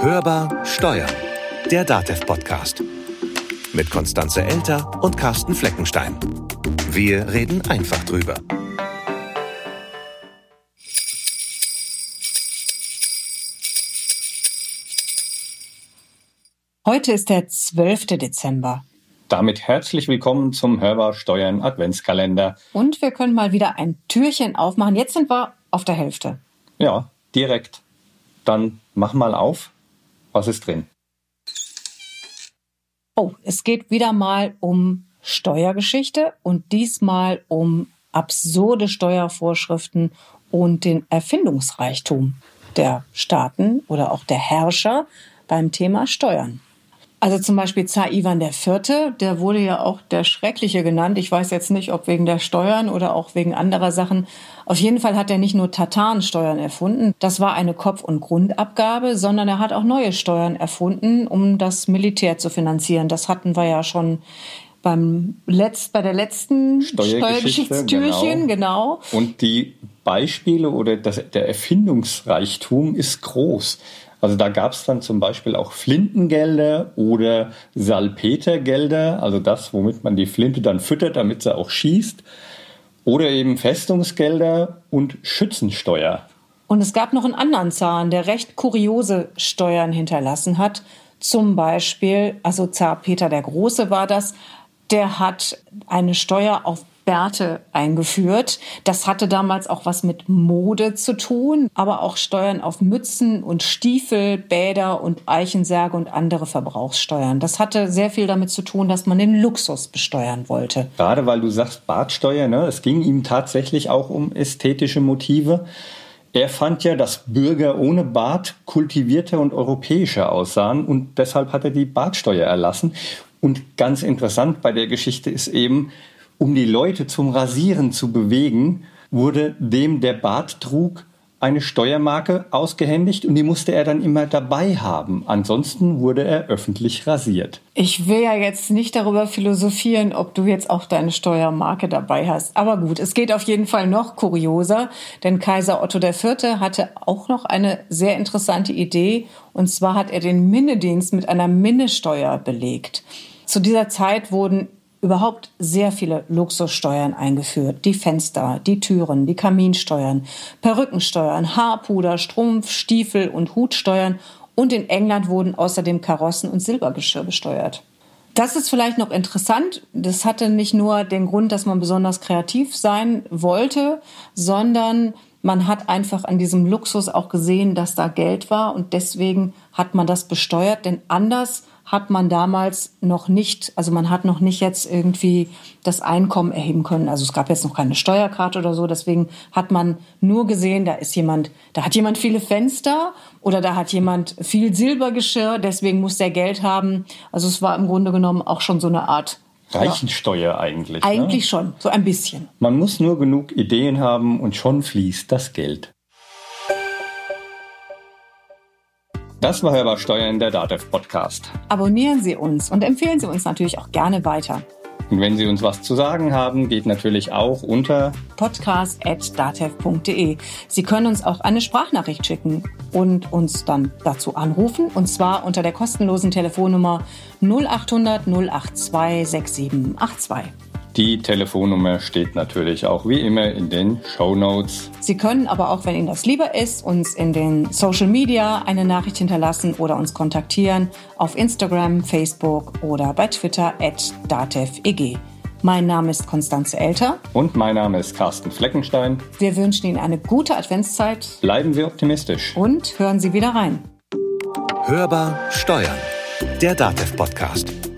Hörbar Steuern, der DATEV-Podcast. Mit Konstanze Elter und Carsten Fleckenstein. Wir reden einfach drüber. Heute ist der 12. Dezember. Damit herzlich willkommen zum Hörbar Steuern Adventskalender. Und wir können mal wieder ein Türchen aufmachen. Jetzt sind wir auf der Hälfte. Ja, direkt. Dann mach mal auf. Was ist drin? Oh, es geht wieder mal um Steuergeschichte und diesmal um absurde Steuervorschriften und den Erfindungsreichtum der Staaten oder auch der Herrscher beim Thema Steuern. Also zum Beispiel Zar Ivan IV., der wurde ja auch der Schreckliche genannt. Ich weiß jetzt nicht, ob wegen der Steuern oder auch wegen anderer Sachen. Auf jeden Fall hat er nicht nur Tatarensteuern erfunden, das war eine Kopf- und Grundabgabe, sondern er hat auch neue Steuern erfunden, um das Militär zu finanzieren. Das hatten wir ja schon beim Letzt, bei der letzten Steuergeschichtstürchen, genau. genau. Und die Beispiele oder das, der Erfindungsreichtum ist groß. Also da gab es dann zum Beispiel auch Flintengelder oder Salpetergelder, also das, womit man die Flinte dann füttert, damit sie auch schießt. Oder eben Festungsgelder und Schützensteuer. Und es gab noch einen anderen Zahn, der recht kuriose Steuern hinterlassen hat. Zum Beispiel, also Zar Peter der Große war das, der hat eine Steuer auf Bärte eingeführt. Das hatte damals auch was mit Mode zu tun, aber auch Steuern auf Mützen und Stiefel, Bäder und Eichensärge und andere Verbrauchssteuern. Das hatte sehr viel damit zu tun, dass man den Luxus besteuern wollte. Gerade weil du sagst Bartsteuer, ne? es ging ihm tatsächlich auch um ästhetische Motive. Er fand ja, dass Bürger ohne Bart kultivierter und europäischer aussahen und deshalb hat er die Bartsteuer erlassen. Und ganz interessant bei der Geschichte ist eben, um die Leute zum Rasieren zu bewegen, wurde dem, der Bart trug, eine Steuermarke ausgehändigt und die musste er dann immer dabei haben. Ansonsten wurde er öffentlich rasiert. Ich will ja jetzt nicht darüber philosophieren, ob du jetzt auch deine Steuermarke dabei hast. Aber gut, es geht auf jeden Fall noch kurioser, denn Kaiser Otto IV. hatte auch noch eine sehr interessante Idee. Und zwar hat er den Minnedienst mit einer Minnesteuer belegt. Zu dieser Zeit wurden überhaupt sehr viele Luxussteuern eingeführt. Die Fenster, die Türen, die Kaminsteuern, Perückensteuern, Haarpuder, Strumpf, Stiefel und Hutsteuern und in England wurden außerdem Karossen und Silbergeschirr besteuert. Das ist vielleicht noch interessant. Das hatte nicht nur den Grund, dass man besonders kreativ sein wollte, sondern man hat einfach an diesem Luxus auch gesehen, dass da Geld war und deswegen hat man das besteuert, denn anders hat man damals noch nicht, also man hat noch nicht jetzt irgendwie das Einkommen erheben können. Also es gab jetzt noch keine Steuerkarte oder so. Deswegen hat man nur gesehen, da ist jemand, da hat jemand viele Fenster oder da hat jemand viel Silbergeschirr. Deswegen muss der Geld haben. Also es war im Grunde genommen auch schon so eine Art Reichensteuer eigentlich. Eigentlich ne? schon, so ein bisschen. Man muss nur genug Ideen haben und schon fließt das Geld. Das war Hörbar Steuern, der DATEV Podcast. Abonnieren Sie uns und empfehlen Sie uns natürlich auch gerne weiter. Und wenn Sie uns was zu sagen haben, geht natürlich auch unter podcast.datev.de. Sie können uns auch eine Sprachnachricht schicken und uns dann dazu anrufen. Und zwar unter der kostenlosen Telefonnummer 0800 082 6782. Die Telefonnummer steht natürlich auch wie immer in den Show Notes. Sie können aber auch, wenn Ihnen das lieber ist, uns in den Social Media eine Nachricht hinterlassen oder uns kontaktieren auf Instagram, Facebook oder bei Twitter at dateveg. Mein Name ist Konstanze Elter. Und mein Name ist Carsten Fleckenstein. Wir wünschen Ihnen eine gute Adventszeit. Bleiben Sie optimistisch. Und hören Sie wieder rein. Hörbar Steuern. Der Datev Podcast.